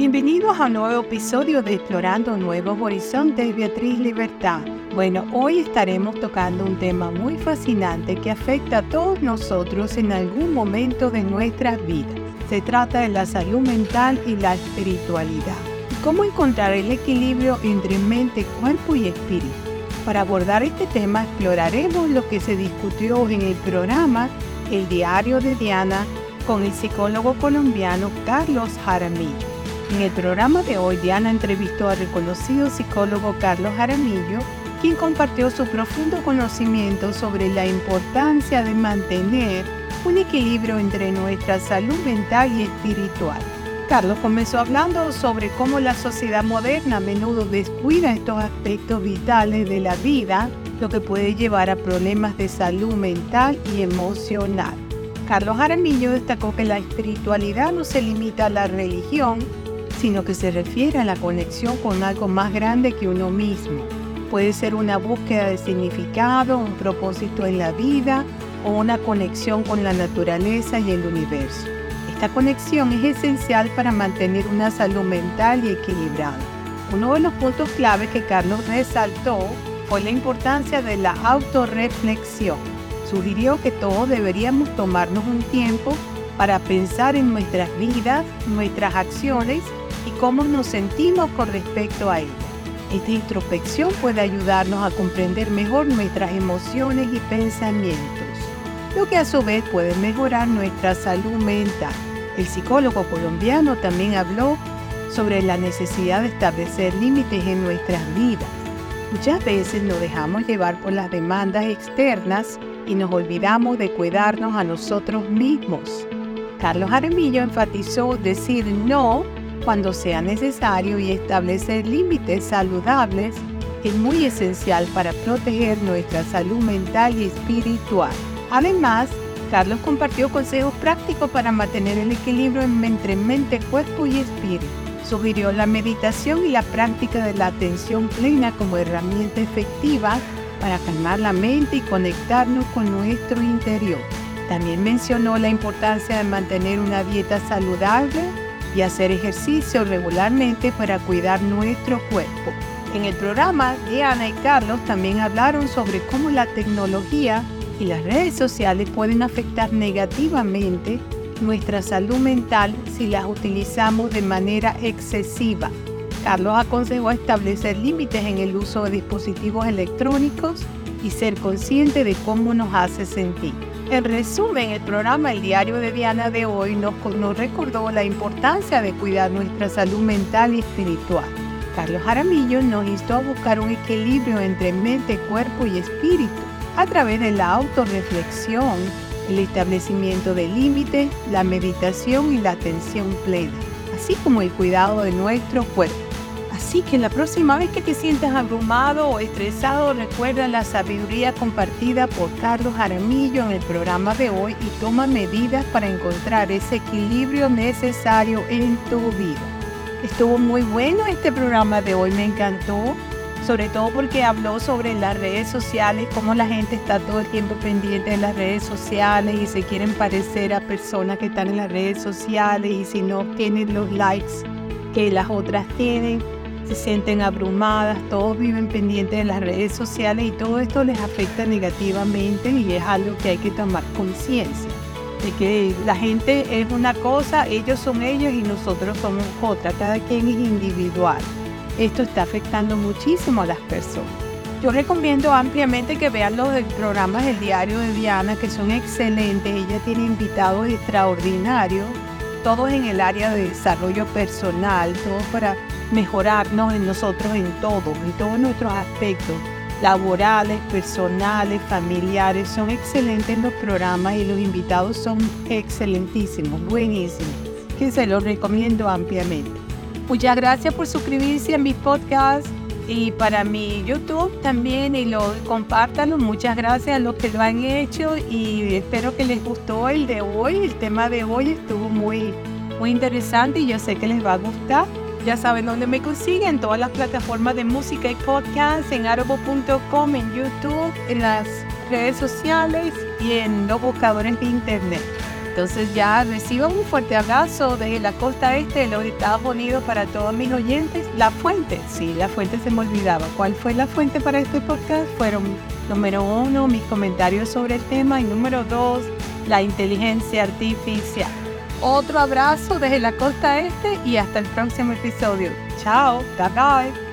Bienvenidos a un nuevo episodio de Explorando Nuevos Horizontes Beatriz Libertad. Bueno, hoy estaremos tocando un tema muy fascinante que afecta a todos nosotros en algún momento de nuestras vidas. Se trata de la salud mental y la espiritualidad. ¿Cómo encontrar el equilibrio entre mente, cuerpo y espíritu? Para abordar este tema exploraremos lo que se discutió en el programa El Diario de Diana con el psicólogo colombiano Carlos Jaramillo. En el programa de hoy, Diana entrevistó al reconocido psicólogo Carlos Jaramillo, quien compartió su profundo conocimiento sobre la importancia de mantener un equilibrio entre nuestra salud mental y espiritual. Carlos comenzó hablando sobre cómo la sociedad moderna a menudo descuida estos aspectos vitales de la vida, lo que puede llevar a problemas de salud mental y emocional. Carlos Jaramillo destacó que la espiritualidad no se limita a la religión, sino que se refiere a la conexión con algo más grande que uno mismo. Puede ser una búsqueda de significado, un propósito en la vida o una conexión con la naturaleza y el universo. Esta conexión es esencial para mantener una salud mental y equilibrada. Uno de los puntos clave que Carlos resaltó fue la importancia de la autorreflexión. Sugirió que todos deberíamos tomarnos un tiempo para pensar en nuestras vidas, nuestras acciones y cómo nos sentimos con respecto a ella. Esta introspección puede ayudarnos a comprender mejor nuestras emociones y pensamientos, lo que a su vez puede mejorar nuestra salud mental. El psicólogo colombiano también habló sobre la necesidad de establecer límites en nuestras vidas. Muchas veces nos dejamos llevar por las demandas externas y nos olvidamos de cuidarnos a nosotros mismos. Carlos Jaramillo enfatizó decir no cuando sea necesario y establecer límites saludables es muy esencial para proteger nuestra salud mental y espiritual. Además, Carlos compartió consejos prácticos para mantener el equilibrio entre mente, cuerpo y espíritu. Sugirió la meditación y la práctica de la atención plena como herramienta efectiva para calmar la mente y conectarnos con nuestro interior. También mencionó la importancia de mantener una dieta saludable y hacer ejercicio regularmente para cuidar nuestro cuerpo. En el programa, Diana y Carlos también hablaron sobre cómo la tecnología y las redes sociales pueden afectar negativamente nuestra salud mental si las utilizamos de manera excesiva. Carlos aconsejó establecer límites en el uso de dispositivos electrónicos y ser consciente de cómo nos hace sentir. En resumen, el programa El Diario de Diana de hoy nos, recordó la importancia de cuidar nuestra salud mental y espiritual. Carlos Jaramillo nos instó a buscar un equilibrio entre mente, cuerpo y espíritu a través de la autorreflexión, el establecimiento de límites, la meditación y la atención plena, así como el cuidado de nuestro cuerpo. Así que la próxima vez que te sientas abrumado o estresado, recuerda la sabiduría compartida por Carlos Jaramillo en el programa de hoy y toma medidas para encontrar ese equilibrio necesario en tu vida. Estuvo muy bueno este programa de hoy, me encantó, sobre todo porque habló sobre las redes sociales, cómo la gente está todo el tiempo pendiente de las redes sociales y se quieren parecer a personas que están en las redes sociales y si no tienen los likes que las otras tienen se sienten abrumadas, todos viven pendientes de las redes sociales y todo esto les afecta negativamente y es algo que hay que tomar conciencia de que la gente es una cosa, ellos son ellos y nosotros somos otra, cada quien es individual. Esto está afectando muchísimo a las personas. Yo recomiendo ampliamente que vean los programas del diario de Diana, que son excelentes. Ella tiene invitados extraordinarios, todos en el área de desarrollo personal, todos para mejorarnos en nosotros en todo, en todos nuestros aspectos laborales, personales, familiares. Son excelentes los programas y los invitados son excelentísimos, buenísimos, que se los recomiendo ampliamente. Muchas gracias por suscribirse a mi podcast y para mi YouTube también y lo compártanlo. Muchas gracias a los que lo han hecho y espero que les gustó el de hoy. El tema de hoy estuvo muy, muy interesante y yo sé que les va a gustar. Ya saben dónde me consiguen, todas las plataformas de música y podcast, en arobo.com, en YouTube, en las redes sociales y en los buscadores de internet. Entonces ya recibo un fuerte abrazo desde la costa este de los Estados Unidos para todos mis oyentes. La fuente, sí, la fuente se me olvidaba. ¿Cuál fue la fuente para este podcast? Fueron, número uno, mis comentarios sobre el tema y número dos, la inteligencia artificial. Otro abrazo desde la costa este y hasta el próximo episodio. Chao, bye bye.